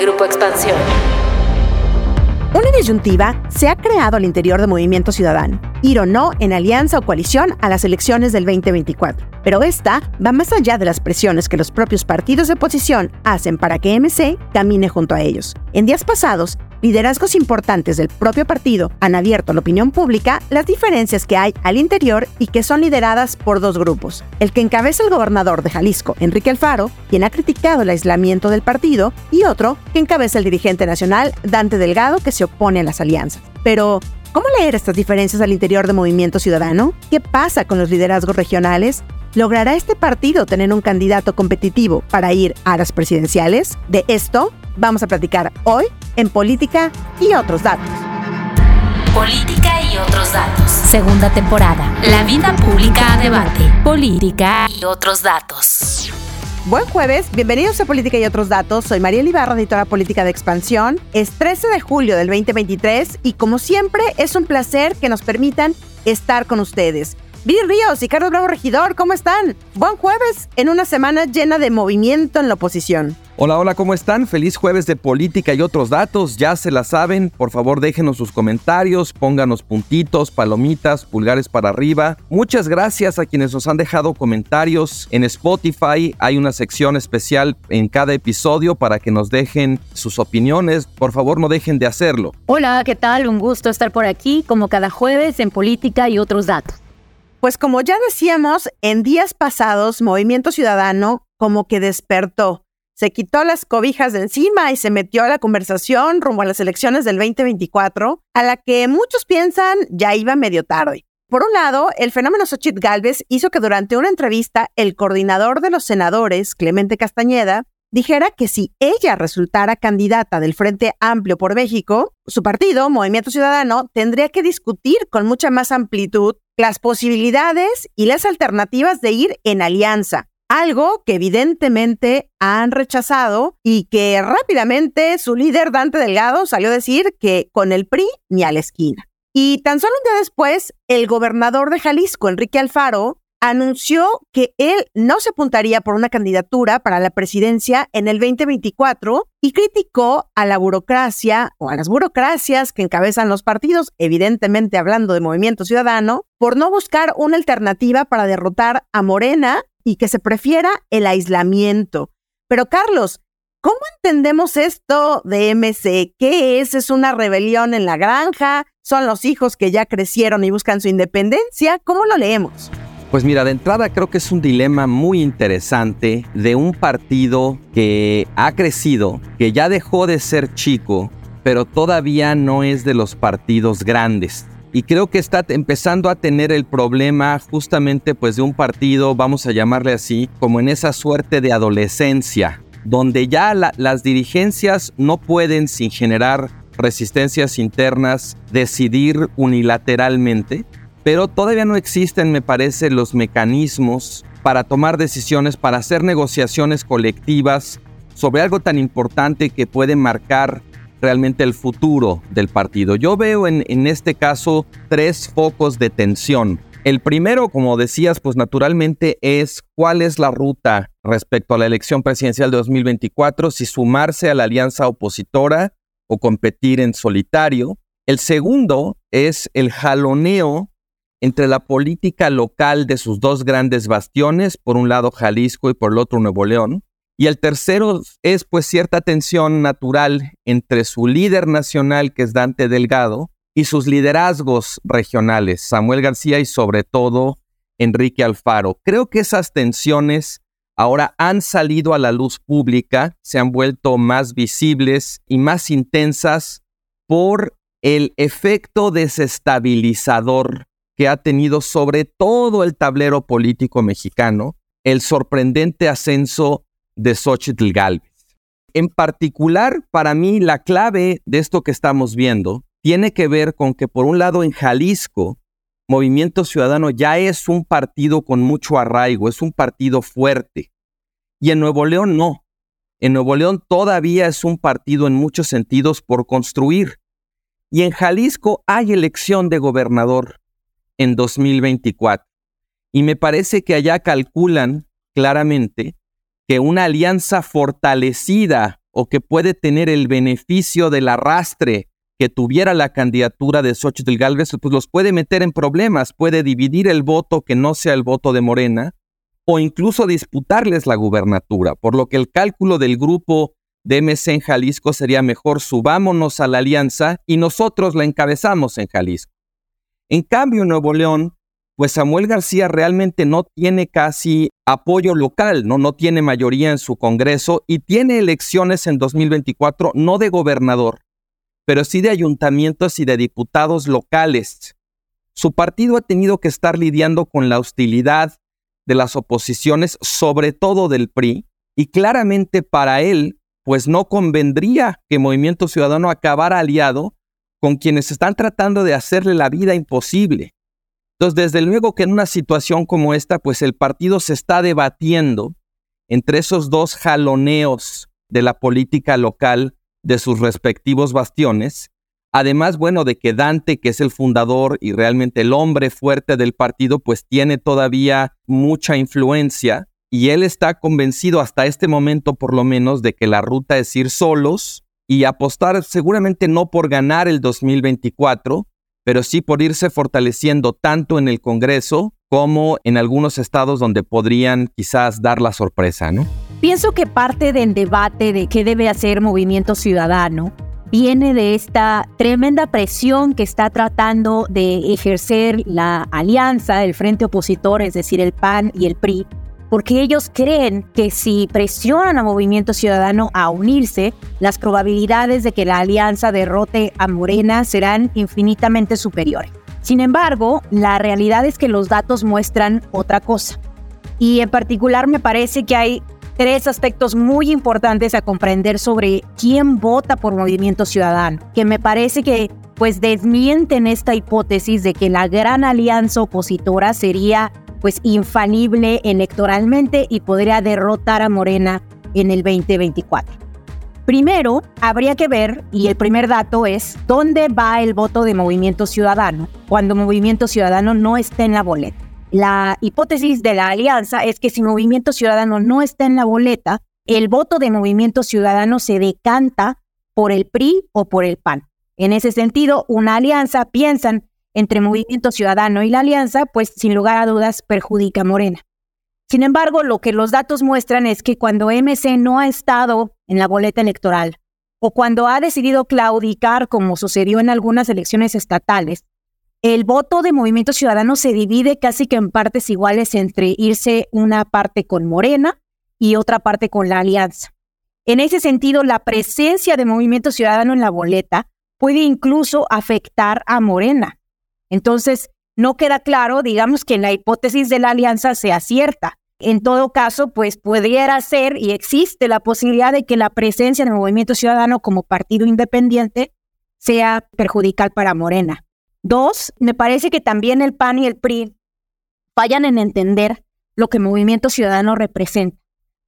Grupo Expansión. Una disyuntiva se ha creado al interior de Movimiento Ciudadano, ir o no en alianza o coalición a las elecciones del 2024. Pero esta va más allá de las presiones que los propios partidos de oposición hacen para que MC camine junto a ellos. En días pasados, liderazgos importantes del propio partido han abierto a la opinión pública las diferencias que hay al interior y que son lideradas por dos grupos. El que encabeza el gobernador de Jalisco, Enrique Alfaro, quien ha criticado el aislamiento del partido, y otro que encabeza el dirigente nacional, Dante Delgado, que se opone a las alianzas. Pero, ¿cómo leer estas diferencias al interior de Movimiento Ciudadano? ¿Qué pasa con los liderazgos regionales? ¿Logrará este partido tener un candidato competitivo para ir a las presidenciales? De esto vamos a platicar hoy en Política y otros datos. Política y otros datos. Segunda temporada. La vida pública a debate. Política y otros datos. Buen jueves, bienvenidos a Política y otros datos. Soy María Ibarra, editora política de Expansión. Es 13 de julio del 2023 y como siempre es un placer que nos permitan estar con ustedes. Viri Ríos y Carlos Bravo Regidor, ¿cómo están? Buen jueves en una semana llena de movimiento en la oposición. Hola, hola, ¿cómo están? Feliz jueves de política y otros datos. Ya se la saben. Por favor, déjenos sus comentarios, pónganos puntitos, palomitas, pulgares para arriba. Muchas gracias a quienes nos han dejado comentarios. En Spotify hay una sección especial en cada episodio para que nos dejen sus opiniones. Por favor, no dejen de hacerlo. Hola, ¿qué tal? Un gusto estar por aquí, como cada jueves, en política y otros datos. Pues como ya decíamos, en días pasados Movimiento Ciudadano como que despertó, se quitó las cobijas de encima y se metió a la conversación rumbo a las elecciones del 2024, a la que muchos piensan ya iba medio tarde. Por un lado, el fenómeno Xochitl Galvez hizo que durante una entrevista el coordinador de los senadores, Clemente Castañeda, dijera que si ella resultara candidata del Frente Amplio por México, su partido, Movimiento Ciudadano, tendría que discutir con mucha más amplitud las posibilidades y las alternativas de ir en alianza, algo que evidentemente han rechazado y que rápidamente su líder Dante Delgado salió a decir que con el PRI ni a la esquina. Y tan solo un día después, el gobernador de Jalisco, Enrique Alfaro, anunció que él no se apuntaría por una candidatura para la presidencia en el 2024 y criticó a la burocracia o a las burocracias que encabezan los partidos, evidentemente hablando de Movimiento Ciudadano, por no buscar una alternativa para derrotar a Morena y que se prefiera el aislamiento. Pero Carlos, ¿cómo entendemos esto de MC? ¿Qué es? ¿Es una rebelión en la granja? ¿Son los hijos que ya crecieron y buscan su independencia? ¿Cómo lo leemos? Pues mira, de entrada creo que es un dilema muy interesante de un partido que ha crecido, que ya dejó de ser chico, pero todavía no es de los partidos grandes. Y creo que está empezando a tener el problema justamente pues de un partido, vamos a llamarle así, como en esa suerte de adolescencia, donde ya las dirigencias no pueden sin generar resistencias internas decidir unilateralmente, pero todavía no existen, me parece, los mecanismos para tomar decisiones, para hacer negociaciones colectivas sobre algo tan importante que puede marcar realmente el futuro del partido. Yo veo en, este caso tres focos de tensión. El primero, como decías, pues naturalmente es cuál es la ruta respecto a la elección presidencial de 2024, si sumarse a la alianza opositora o competir en solitario. El segundo es el jaloneo entre la política local de sus dos grandes bastiones, por un lado Jalisco y por el otro Nuevo León. Y el tercero es pues cierta tensión natural entre su líder nacional, que es Dante Delgado, y sus liderazgos regionales, Samuel García y sobre todo Enrique Alfaro. Creo que esas tensiones ahora han salido a la luz pública, se han vuelto más visibles y más intensas por el efecto desestabilizador que ha tenido sobre todo el tablero político mexicano el sorprendente ascenso de Xochitl Galvez. En particular, para mí, la clave de esto que estamos viendo tiene que ver con que, por un lado, en Jalisco, Movimiento Ciudadano ya es un partido con mucho arraigo, es un partido fuerte. Y en Nuevo León no. En Nuevo León todavía es un partido en muchos sentidos por construir. Y en Jalisco hay elección de gobernador en 2024. Y me parece que allá calculan claramente que una alianza fortalecida o que puede tener el beneficio del arrastre que tuviera la candidatura de Xochitl Galvez, pues los puede meter en problemas, puede dividir el voto que no sea el voto de Morena o incluso disputarles la gubernatura, por lo que el cálculo del grupo de MC en Jalisco sería mejor subámonos a la alianza y nosotros la encabezamos en Jalisco. En cambio, en Nuevo León, pues Samuel García realmente no tiene casi apoyo local, no, no tiene mayoría en su Congreso y tiene elecciones en 2024 no de gobernador, pero sí de ayuntamientos y de diputados locales. Su partido ha tenido que estar lidiando con la hostilidad de las oposiciones, sobre todo del PRI, y claramente para él, pues no convendría que Movimiento Ciudadano acabara aliado con quienes están tratando de hacerle la vida imposible. Entonces, desde luego que en una situación como esta, pues el partido se está debatiendo entre esos dos jaloneos de la política local de sus respectivos bastiones. Además, bueno, de que Dante, que es el fundador y realmente el hombre fuerte del partido, pues tiene todavía mucha influencia y él está convencido hasta este momento por lo menos de que la ruta es ir solos y apostar seguramente no por ganar el 2024, pero sí por irse fortaleciendo tanto en el Congreso como en algunos estados donde podrían quizás dar la sorpresa, ¿no? Pienso que parte del debate de qué debe hacer Movimiento Ciudadano viene de esta tremenda presión que está tratando de ejercer la alianza, el frente opositor, es decir, el PAN y el PRI, porque ellos creen que si presionan a Movimiento Ciudadano a unirse, las probabilidades de que la alianza derrote a Morena serán infinitamente superiores. Sin embargo, la realidad es que los datos muestran otra cosa. Y en particular me parece que hay tres aspectos muy importantes a comprender sobre quién vota por Movimiento Ciudadano, que me parece que pues desmienten esta hipótesis de que la gran alianza opositora sería pues infalible electoralmente y podría derrotar a Morena en el 2024. Primero, habría que ver, y el primer dato es, ¿dónde va el voto de Movimiento Ciudadano cuando Movimiento Ciudadano no está en la boleta? La hipótesis de la alianza es que si Movimiento Ciudadano no está en la boleta, el voto de Movimiento Ciudadano se decanta por el PRI o por el PAN. En ese sentido, una alianza, piensan, entre Movimiento Ciudadano y la alianza, pues sin lugar a dudas perjudica a Morena. Sin embargo, lo que los datos muestran es que cuando MC no ha estado en la boleta electoral o cuando ha decidido claudicar, como sucedió en algunas elecciones estatales, el voto de Movimiento Ciudadano se divide casi que en partes iguales entre irse una parte con Morena y otra parte con la alianza. En ese sentido, la presencia de Movimiento Ciudadano en la boleta puede incluso afectar a Morena, entonces, no queda claro, digamos, que la hipótesis de la alianza sea cierta. En todo caso, pues pudiera ser y existe la posibilidad de que la presencia del Movimiento Ciudadano como partido independiente sea perjudicial para Morena. Dos, me parece que también el PAN y el PRI fallan en entender lo que Movimiento Ciudadano representa.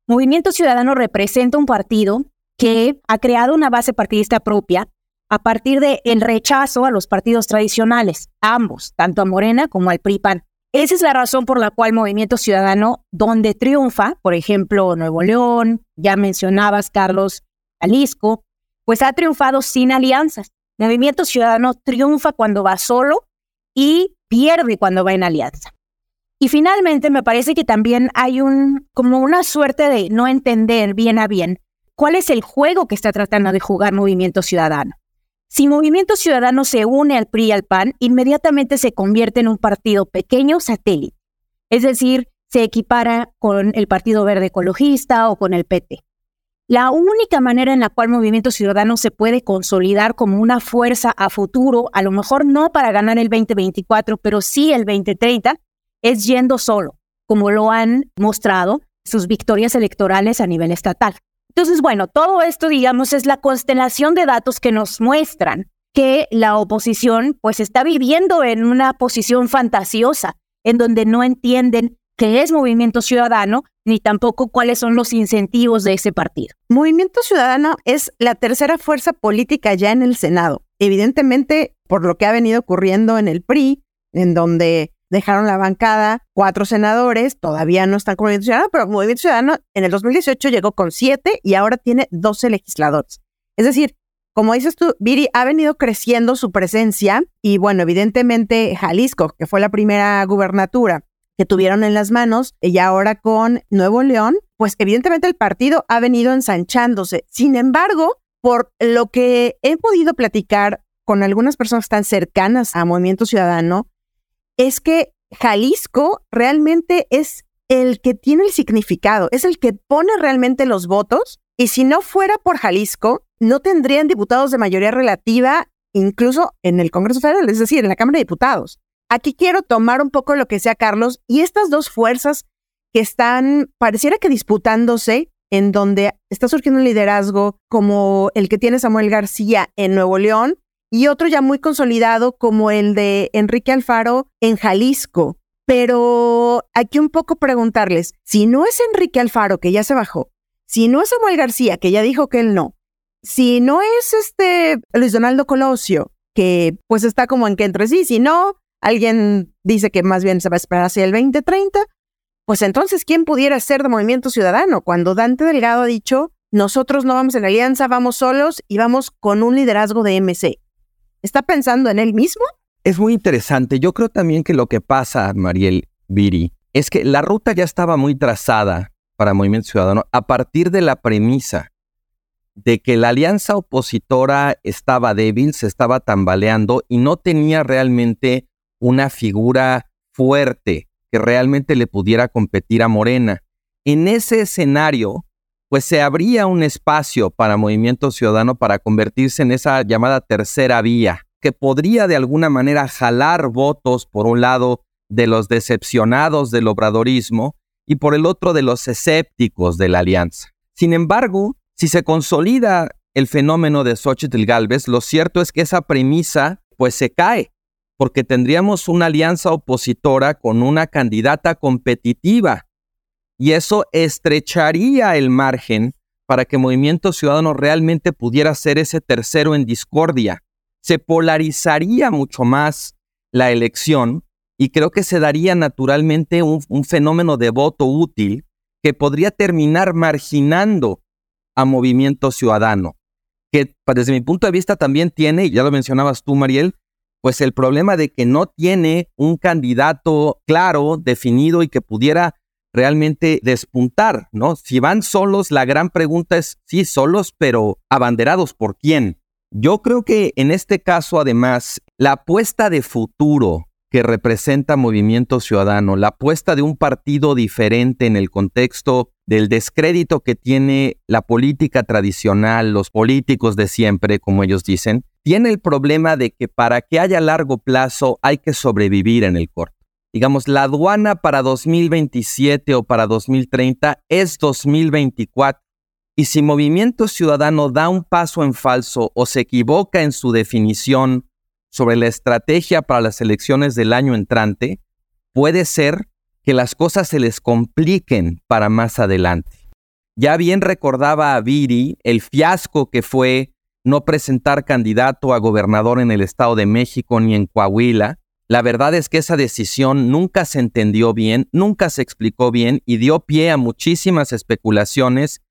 Movimiento Ciudadano representa un partido que ha creado una base partidista propia, a partir del el rechazo a los partidos tradicionales, ambos, tanto a Morena como al PRI-PAN. Esa es la razón por la cual Movimiento Ciudadano, donde triunfa, por ejemplo, Nuevo León, ya mencionabas, Carlos, Jalisco, pues ha triunfado sin alianzas. Movimiento Ciudadano triunfa cuando va solo y pierde cuando va en alianza. Y finalmente me parece que también hay un como una suerte de no entender bien a bien cuál es el juego que está tratando de jugar Movimiento Ciudadano. Si Movimiento Ciudadano se une al PRI y al PAN, inmediatamente se convierte en un partido pequeño satélite. Es decir, se equipara con el Partido Verde Ecologista o con el PT. La única manera en la cual Movimiento Ciudadano se puede consolidar como una fuerza a futuro, a lo mejor no para ganar el 2024, pero sí el 2030, es yendo solo, como lo han mostrado sus victorias electorales a nivel estatal. Entonces, bueno, todo esto, digamos, es la constelación de datos que nos muestran que la oposición pues está viviendo en una posición fantasiosa, en donde no entienden qué es movimiento ciudadano, ni tampoco cuáles son los incentivos de ese partido. Movimiento Ciudadano es la tercera fuerza política ya en el Senado. Evidentemente, por lo que ha venido ocurriendo en el PRI, en donde dejaron la bancada cuatro senadores, todavía no están con Movimiento Ciudadano, pero Movimiento Ciudadano en el 2018 llegó con siete y ahora tiene 12 legisladores. Es decir, como dices tú, Viri ha venido creciendo su presencia y bueno, evidentemente Jalisco, que fue la primera gubernatura que tuvieron en las manos y ahora con Nuevo León, pues evidentemente el partido ha venido ensanchándose. Sin embargo, por lo que he podido platicar con algunas personas están cercanas a Movimiento Ciudadano, es que Jalisco realmente es el que tiene el significado, es el que pone realmente los votos y si no fuera por Jalisco, no tendrían diputados de mayoría relativa incluso en el Congreso Federal, es decir, en la Cámara de Diputados. Aquí quiero tomar un poco lo que sea Carlos y estas dos fuerzas que están, pareciera que disputándose, en donde está surgiendo un liderazgo como el que tiene Samuel García en Nuevo León y otro ya muy consolidado como el de Enrique Alfaro en Jalisco. Pero aquí un poco preguntarles, si no es Enrique Alfaro que ya se bajó, si no es Samuel García, que ya dijo que él no, si no es este Luis Donaldo Colosio, que pues está como en que entre sí, si no, alguien dice que más bien se va a esperar hacia el 2030, pues entonces, ¿quién pudiera ser de Movimiento Ciudadano? Cuando Dante Delgado ha dicho, nosotros no vamos en alianza, vamos solos y vamos con un liderazgo de MC. ¿Está pensando en él mismo? Es muy interesante. Yo creo también que lo que pasa, Mariel Viri, es que la ruta ya estaba muy trazada para Movimiento Ciudadano a partir de la premisa de que la alianza opositora estaba débil, se estaba tambaleando y no tenía realmente una figura fuerte que realmente le pudiera competir a Morena. En ese escenario, pues se abría un espacio para Movimiento Ciudadano para convertirse en esa llamada tercera vía, que podría de alguna manera jalar votos, por un lado, de los decepcionados del obradorismo y por el otro de los escépticos de la alianza. Sin embargo, si se consolida el fenómeno de Xochitl Galvez, lo cierto es que esa premisa pues se cae, porque tendríamos una alianza opositora con una candidata competitiva y eso estrecharía el margen para que Movimiento Ciudadano realmente pudiera ser ese tercero en discordia. Se polarizaría mucho más la elección y creo que se daría naturalmente un, fenómeno de voto útil que podría terminar marginando a Movimiento Ciudadano, que desde mi punto de vista también tiene, y ya lo mencionabas tú, Mariel, pues el problema de que no tiene un candidato claro, definido y que pudiera realmente despuntar, ¿no? Si van solos, la gran pregunta es, sí, solos, pero abanderados por quién. Yo creo que en este caso, además, la apuesta de futuro que representa Movimiento Ciudadano, la apuesta de un partido diferente en el contexto del descrédito que tiene la política tradicional, los políticos de siempre, como ellos dicen, tiene el problema de que para que haya largo plazo hay que sobrevivir en el corto. Digamos, la aduana para 2027 o para 2030 es 2024. Y si Movimiento Ciudadano da un paso en falso o se equivoca en su definición sobre la estrategia para las elecciones del año entrante, puede ser que las cosas se les compliquen para más adelante. Ya bien recordaba a Viri el fiasco que fue no presentar candidato a gobernador en el Estado de México ni en Coahuila. La verdad es que esa decisión nunca se entendió bien, nunca se explicó bien y dio pie a muchísimas especulaciones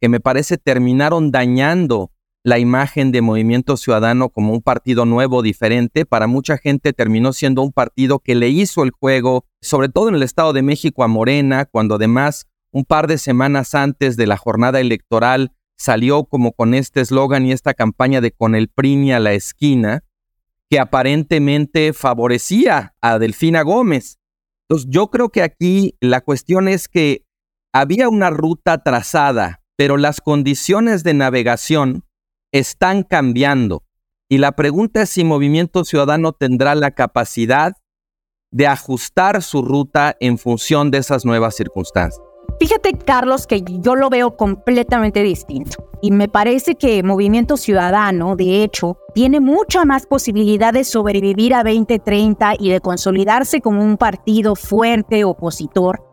que me parece terminaron dañando la imagen de Movimiento Ciudadano como un partido nuevo, diferente, para mucha gente terminó siendo un partido que le hizo el juego, sobre todo en el Estado de México, a Morena, cuando además un par de semanas antes de la jornada electoral salió como con este eslogan y esta campaña de con el PRI a la esquina, que aparentemente favorecía a Delfina Gómez. Entonces yo creo que aquí la cuestión es que había una ruta trazada, pero las condiciones de navegación están cambiando. Y la pregunta es si Movimiento Ciudadano tendrá la capacidad de ajustar su ruta en función de esas nuevas circunstancias. Fíjate, Carlos, que yo lo veo completamente distinto. Y me parece que Movimiento Ciudadano, de hecho, tiene mucha más posibilidad de sobrevivir a 2030 y de consolidarse como un partido fuerte opositor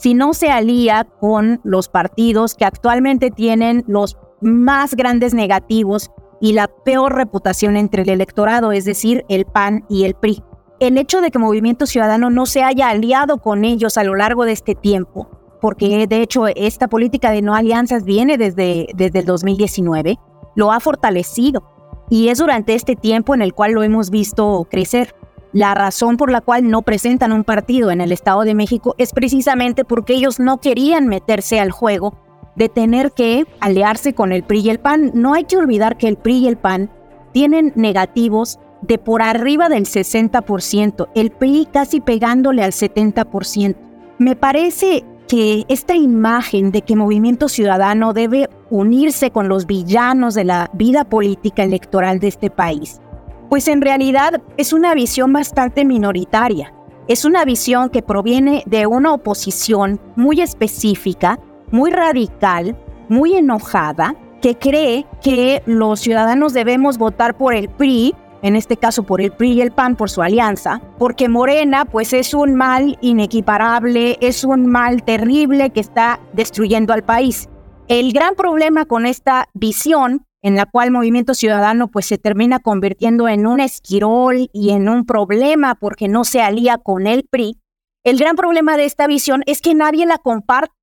si no se alía con los partidos que actualmente tienen los más grandes negativos y la peor reputación entre el electorado, es decir, el PAN y el PRI. el hecho de que Movimiento Ciudadano no se haya aliado con ellos a lo largo de este tiempo, porque de hecho esta política de no alianzas viene desde, desde el 2019, lo ha fortalecido y es durante este tiempo en el cual lo hemos visto crecer. La razón por la cual no presentan un partido en el Estado de México es precisamente porque ellos no querían meterse al juego de tener que aliarse con el PRI y el PAN. No hay que olvidar que el PRI y el PAN tienen negativos de por arriba del 60%, el PRI casi pegándole al 70%. Me parece que esta imagen de que Movimiento Ciudadano debe unirse con los villanos de la vida política electoral de este país, pues en realidad es una visión bastante minoritaria. Es una visión que proviene de una oposición muy específica, muy radical, muy enojada, que cree que los ciudadanos debemos votar por el PRI en este caso por el PRI y el PAN, por su alianza, porque Morena pues es un mal inequiparable, es un mal terrible que está destruyendo al país. El gran problema con esta visión en la cual Movimiento Ciudadano pues se termina convirtiendo en un esquirol y en un problema porque no se alía con el PRI, el gran problema de esta visión es que nadie la comparte.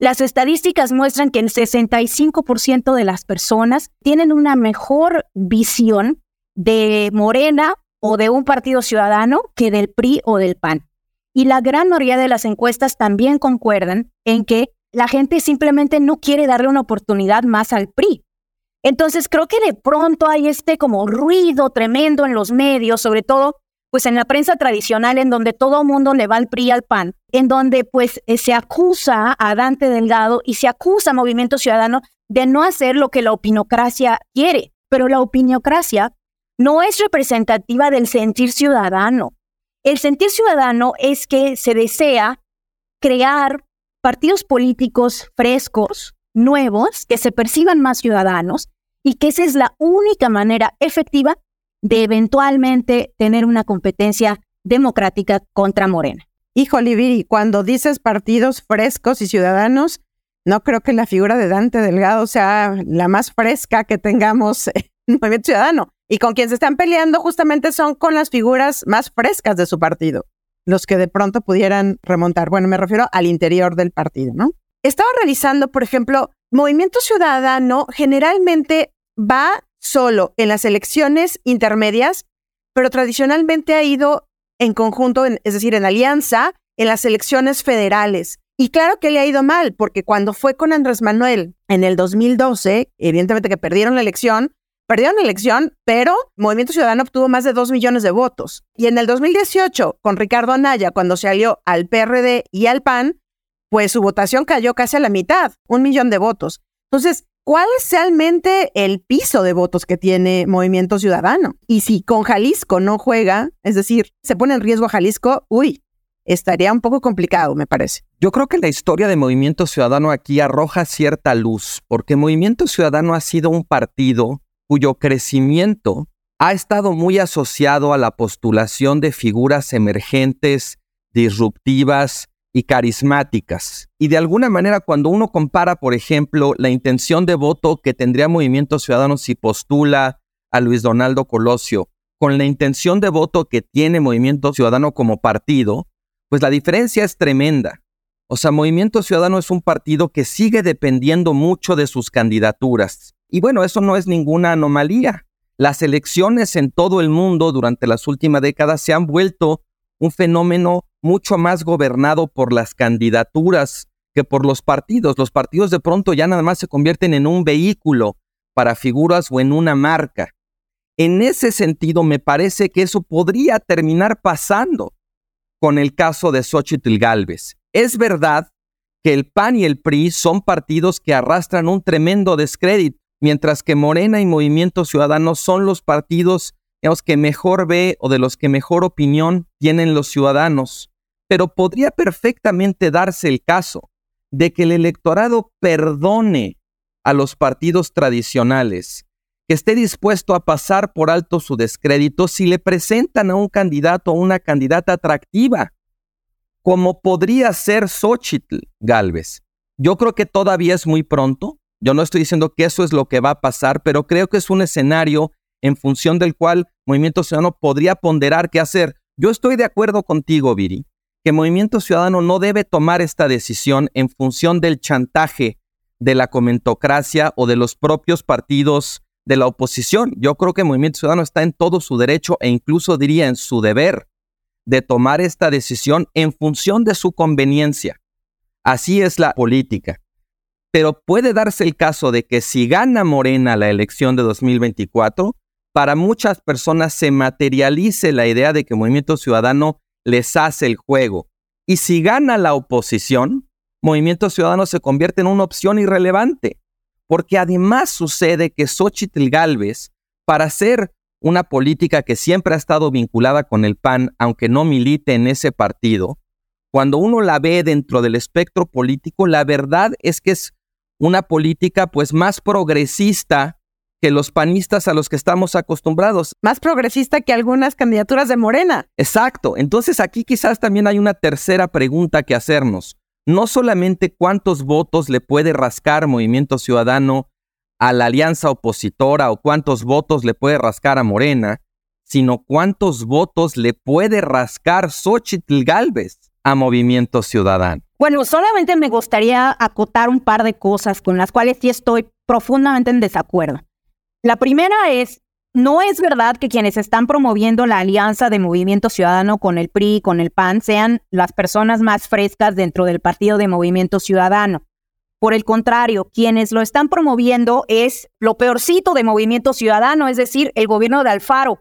Las estadísticas muestran que el 65% de las personas tienen una mejor visión de Morena o de un partido ciudadano que del PRI o del PAN. Y la gran mayoría de las encuestas también concuerdan en que la gente simplemente no quiere darle una oportunidad más al PRI. Entonces creo que de pronto hay este como ruido tremendo en los medios, sobre todo pues en la prensa tradicional en donde todo mundo le va al PRI al PAN, en donde pues eh, se acusa a Dante Delgado y se acusa a Movimiento Ciudadano de no hacer lo que la opinocracia quiere. Pero la opinocracia no es representativa del sentir ciudadano. El sentir ciudadano es que se desea crear partidos políticos frescos, nuevos, que se perciban más ciudadanos y que esa es la única manera efectiva de eventualmente tener una competencia democrática contra Morena. Híjole, Viri, cuando dices partidos frescos y ciudadanos, no creo que la figura de Dante Delgado sea la más fresca que tengamos en Movimiento Ciudadano. Y con quien se están peleando justamente son con las figuras más frescas de su partido, los que de pronto pudieran remontar. Bueno, me refiero al interior del partido, ¿no? Estaba realizando, por ejemplo, Movimiento Ciudadano generalmente va solo en las elecciones intermedias, pero tradicionalmente ha ido en conjunto, es decir, en alianza, en las elecciones federales. Y claro que le ha ido mal, porque cuando fue con Andrés Manuel en el 2012, evidentemente que perdieron la elección, Perdieron la elección, pero Movimiento Ciudadano obtuvo más de dos millones de votos. Y en el 2018, con Ricardo Anaya, cuando se alió al PRD y al PAN, pues su votación cayó casi a la mitad, un millón de votos. Entonces, ¿cuál es realmente el piso de votos que tiene Movimiento Ciudadano? Y si con Jalisco no juega, es decir, se pone en riesgo a Jalisco, uy, estaría un poco complicado, me parece. Yo creo que la historia de Movimiento Ciudadano aquí arroja cierta luz, porque Movimiento Ciudadano ha sido un partido cuyo crecimiento ha estado muy asociado a la postulación de figuras emergentes, disruptivas y carismáticas. Y de alguna manera, cuando uno compara, por ejemplo, la intención de voto que tendría Movimiento Ciudadano si postula a Luis Donaldo Colosio con la intención de voto que tiene Movimiento Ciudadano como partido, pues la diferencia es tremenda. O sea, Movimiento Ciudadano es un partido que sigue dependiendo mucho de sus candidaturas. Y bueno, eso no es ninguna anomalía. Las elecciones en todo el mundo durante las últimas décadas se han vuelto un fenómeno mucho más gobernado por las candidaturas que por los partidos. Los partidos de pronto ya nada más se convierten en un vehículo para figuras o en una marca. En ese sentido, me parece que eso podría terminar pasando con el caso de Xochitl Galvez. Es verdad que el PAN y el PRI son partidos que arrastran un tremendo descrédito mientras que Morena y Movimiento Ciudadano son los partidos que mejor ve o de los que mejor opinión tienen los ciudadanos. Pero podría perfectamente darse el caso de que el electorado perdone a los partidos tradicionales, que esté dispuesto a pasar por alto su descrédito si le presentan a un candidato o una candidata atractiva, como podría ser Xochitl Galvez. Yo creo que todavía es muy pronto, yo no estoy diciendo que eso es lo que va a pasar, pero creo que es un escenario en función del cual Movimiento Ciudadano podría ponderar qué hacer. Yo estoy de acuerdo contigo, Viri, que Movimiento Ciudadano no debe tomar esta decisión en función del chantaje de la comentocracia o de los propios partidos de la oposición. Yo creo que Movimiento Ciudadano está en todo su derecho e incluso diría en su deber de tomar esta decisión en función de su conveniencia. Así es la política. Pero puede darse el caso de que si gana Morena la elección de 2024, para muchas personas se materialice la idea de que Movimiento Ciudadano les hace el juego. Y si gana la oposición, Movimiento Ciudadano se convierte en una opción irrelevante, porque además sucede que Xochitl Galvez, para hacer una política que siempre ha estado vinculada con el PAN, aunque no milite en ese partido, cuando uno la ve dentro del espectro político, la verdad es que es una política pues más progresista que los panistas a los que estamos acostumbrados. Más progresista que algunas candidaturas de Morena. Exacto. Entonces aquí quizás también hay una tercera pregunta que hacernos. No solamente cuántos votos le puede rascar Movimiento Ciudadano a la alianza opositora o cuántos votos le puede rascar a Morena, sino cuántos votos le puede rascar Xochitl Galvez a Movimiento Ciudadano. Bueno, solamente me gustaría acotar un par de cosas con las cuales sí estoy profundamente en desacuerdo. La primera es, no es verdad que quienes están promoviendo la alianza de Movimiento Ciudadano con el PRI y con el PAN sean las personas más frescas dentro del partido de Movimiento Ciudadano. Por el contrario, quienes lo están promoviendo es lo peorcito de Movimiento Ciudadano, es decir, el gobierno de Alfaro.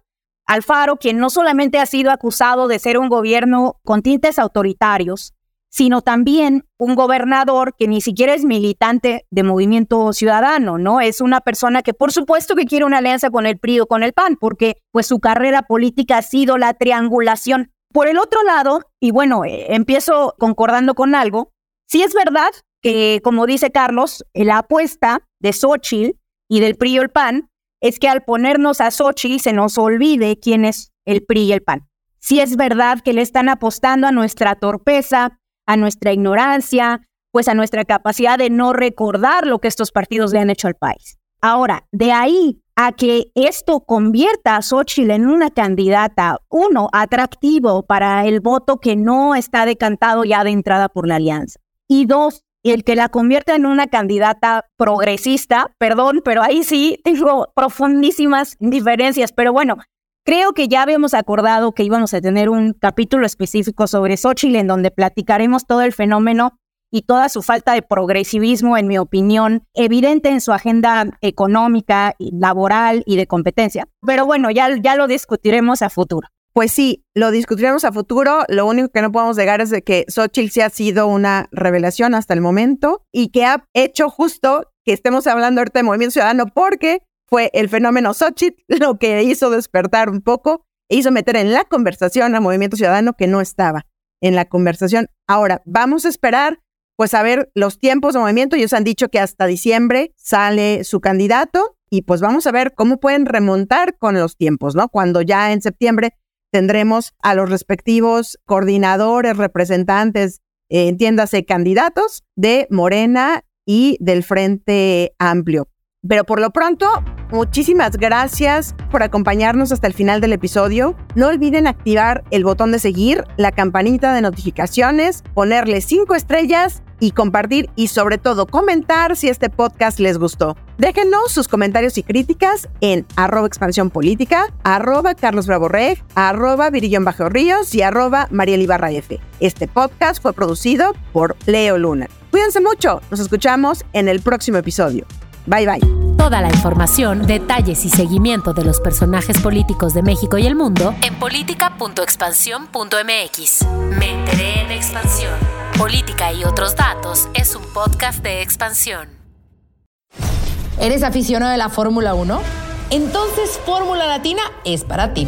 Alfaro, quien no solamente ha sido acusado de ser un gobierno con tintes autoritarios, sino también un gobernador que ni siquiera es militante de movimiento ciudadano, ¿no? Es una persona que por supuesto que quiere una alianza con el PRI o con el PAN, porque pues su carrera política ha sido la triangulación. Por el otro lado, y bueno, eh, empiezo concordando con algo, sí es verdad que, como dice Carlos, la apuesta de Xochitl y del PRI o el PAN es que al ponernos a Xochitl se nos olvide quién es el PRI y el PAN. Sí es verdad que le están apostando a nuestra torpeza, a nuestra ignorancia, pues a nuestra capacidad de no recordar lo que estos partidos le han hecho al país. Ahora, de ahí a que esto convierta a Xochitl en una candidata, uno, atractivo para el voto que no está decantado ya de entrada por la alianza. Y dos, el que la convierta en una candidata progresista, perdón, pero ahí sí tengo profundísimas diferencias, pero bueno, Creo que ya habíamos acordado que íbamos a tener un capítulo específico sobre Xochitl en donde platicaremos todo el fenómeno y toda su falta de progresivismo, en mi opinión, evidente en su agenda económica, laboral y de competencia. Pero bueno, ya, ya lo discutiremos a futuro. Pues sí, lo discutiremos a futuro. Lo único que no podemos negar es de que Xochitl sí ha sido una revelación hasta el momento y que ha hecho justo que estemos hablando ahorita de Movimiento Ciudadano porque fue el fenómeno Xochitl lo que hizo despertar un poco e hizo meter en la conversación a Movimiento Ciudadano que no estaba en la conversación. Ahora, vamos a esperar pues a ver los tiempos de movimiento. Ellos han dicho que hasta diciembre sale su candidato y pues vamos a ver cómo pueden remontar con los tiempos, ¿no? Cuando ya en septiembre tendremos a los respectivos coordinadores, representantes, eh, entiéndase, candidatos de Morena y del Frente Amplio. Pero por lo pronto, muchísimas gracias por acompañarnos hasta el final del episodio. No olviden activar el botón de seguir, la campanita de notificaciones, ponerle cinco estrellas y compartir y sobre todo comentar si este podcast les gustó. Déjenos sus comentarios y críticas en arroba expansión política, arroba Carlos arroba Virillón Bajo Ríos y arroba Mariel. Este podcast fue producido por Leo Luna. Cuídense mucho, nos escuchamos en el próximo episodio. Bye bye. Toda la información, detalles y seguimiento de los personajes políticos de México y el mundo en política.expansión.mx. Me enteré en expansión. Política y otros datos es un podcast de expansión. ¿Eres aficionado de la Fórmula 1? Entonces Fórmula Latina es para ti.